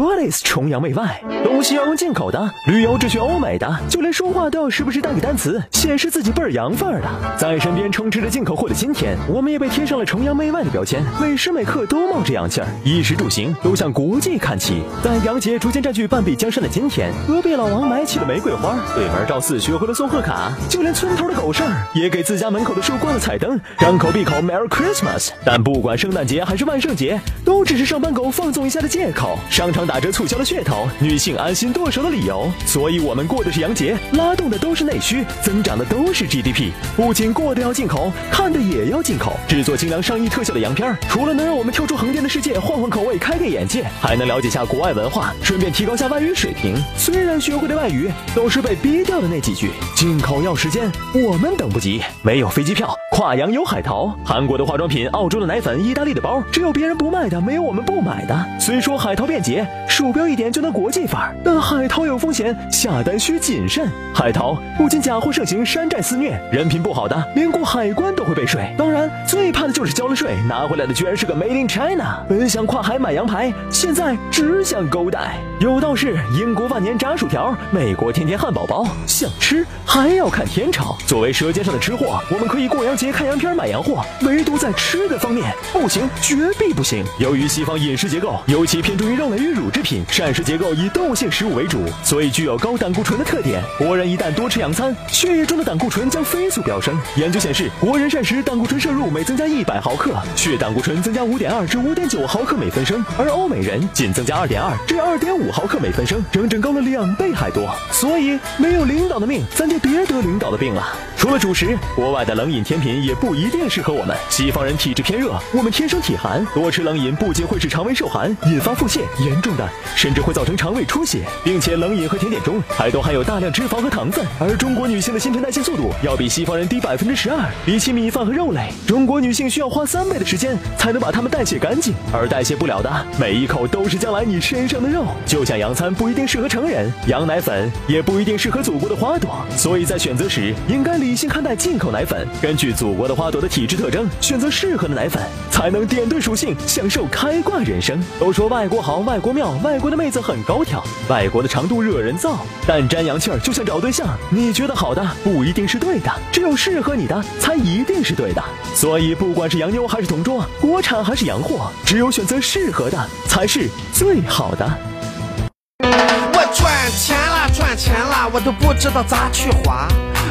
What is 崇洋媚外？东西要用进口的，旅游只去欧美的，就连说话都要时不时带个单词，显示自己倍儿洋范儿的。在身边充斥着进口货的今天，我们也被贴上了崇洋媚外的标签，每时每刻都冒着洋气儿，衣食住行都向国际看齐。在洋节逐渐占据半壁江山的今天，隔壁老王买起了玫瑰花，对门赵四学会了送贺卡，就连村头的狗剩儿也给自家门口的树挂了彩灯，张 口闭口 Merry Christmas。但不管圣诞节还是万圣节，都只是上班狗放纵一下的借口。商场。打折促销的噱头，女性安心剁手的理由，所以我们过的是洋节，拉动的都是内需，增长的都是 GDP。不仅过的要进口，看的也要进口。制作精良上亿特效的洋片，除了能让我们跳出横店的世界，换换口味，开开眼界，还能了解下国外文化，顺便提高下外语水平。虽然学会的外语都是被逼掉的那几句，进口要时间，我们等不及。没有飞机票，跨洋有海淘。韩国的化妆品，澳洲的奶粉，意大利的包，只有别人不卖的，没有我们不买的。虽说海淘便捷。鼠标一点就能国际范儿，但海淘有风险，下单需谨慎。海淘不仅假货盛行，山寨肆虐，人品不好的连过海关都会被税。当然，最怕的就是交了税拿回来的居然是个 Made in China。本想跨海买羊排，现在只想勾带。有道是英国万年炸薯条，美国天天汉堡包。想吃还要看天朝。作为舌尖上的吃货，我们可以过洋节看洋片买洋货，唯独在吃的方面不行，绝壁不行。由于西方饮食结构尤其偏重于肉类与乳制品，膳食结构以动物性食物为主，所以具有高胆固醇的特点。国人一旦多吃洋餐，血液中的胆固醇将飞速飙升。研究显示，国人膳食胆固醇摄入每增加一百毫克，血胆固醇增加五点二至五点九毫克每分升，而欧美人仅增加二点二至二点五。毫克每分升，整整高了两倍还多，所以没有领导的命，咱就别得领导的病了。除了主食，国外的冷饮甜品也不一定适合我们。西方人体质偏热，我们天生体寒，多吃冷饮不仅会使肠胃受寒，引发腹泻，严重的甚至会造成肠胃出血，并且冷饮和甜点中还都含有大量脂肪和糖分。而中国女性的新陈代谢速度要比西方人低百分之十二，比起米饭和肉类，中国女性需要花三倍的时间才能把它们代谢干净，而代谢不了的每一口都是将来你身上的肉。就像洋餐不一定适合成人，羊奶粉也不一定适合祖国的花朵，所以在选择时应该理理性看待进口奶粉，根据祖国的花朵的体质特征选择适合的奶粉，才能点对属性，享受开挂人生。都说外国好，外国妙，外国的妹子很高挑，外国的长度惹人造，但沾洋气儿就像找对象，你觉得好的不一定是对的，只有适合你的才一定是对的。所以不管是洋妞还是同桌，国产还是洋货，只有选择适合的才是最好的。我赚钱了，赚钱了，我都不知道咋去花。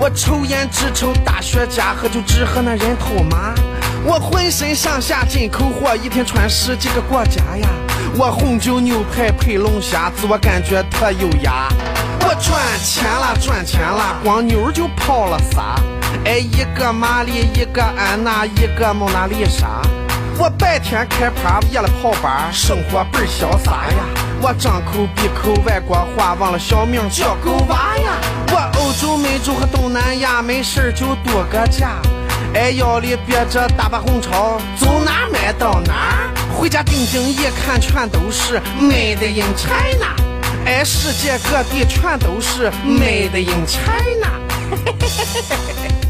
我抽烟只抽大雪茄，喝酒只喝那人头马。我浑身上下进口货，一天穿十几个国家呀。我红酒牛排配龙虾，自我感觉特优雅。我赚钱了，赚钱了，光妞就泡了仨。哎，一个玛丽，一个安娜，一个蒙娜丽莎。我白天开趴，夜了跑吧，生活倍儿潇洒呀。我张口闭口外国话，忘了小名叫狗娃呀。我欧洲、美洲和东南亚，没事就度个假。哎，腰里别着大把红钞，走哪买到哪。回家定睛一看，全都是 Made in China。哎，世界各地全都是 Made in China。